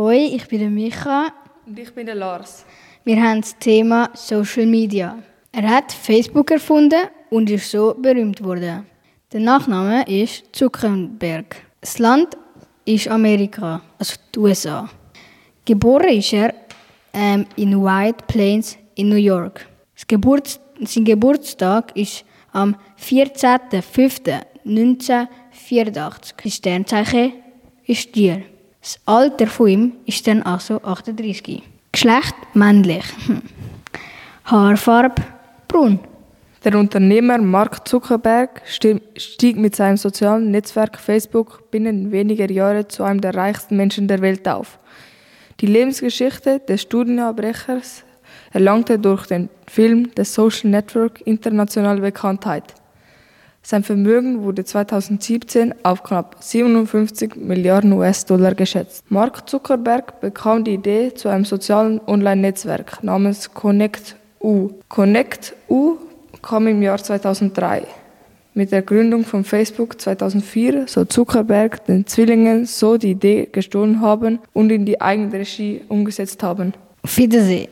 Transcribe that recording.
Hoi, ich bin der Micha. Und ich bin der Lars. Wir haben das Thema Social Media. Er hat Facebook erfunden und ist so berühmt worden. Der Nachname ist Zuckerberg. Das Land ist Amerika, also die USA. Geboren ist er ähm, in White Plains in New York. Geburts sein Geburtstag ist am 14.05.1984. Das Sternzeichen ist Stier. Das Alter von ihm ist dann also 38. Geschlecht männlich. Hm. Haarfarbe braun. Der Unternehmer Mark Zuckerberg stieg mit seinem sozialen Netzwerk Facebook binnen weniger Jahre zu einem der reichsten Menschen der Welt auf. Die Lebensgeschichte des Studienabbrechers erlangte durch den Film The Social Network internationale Bekanntheit. Sein Vermögen wurde 2017 auf knapp 57 Milliarden US-Dollar geschätzt. Mark Zuckerberg bekam die Idee zu einem sozialen Online-Netzwerk namens Connect U. Connect U kam im Jahr 2003. Mit der Gründung von Facebook 2004 soll Zuckerberg den Zwillingen so die Idee gestohlen haben und in die eigene Regie umgesetzt haben. Auf Wiedersehen.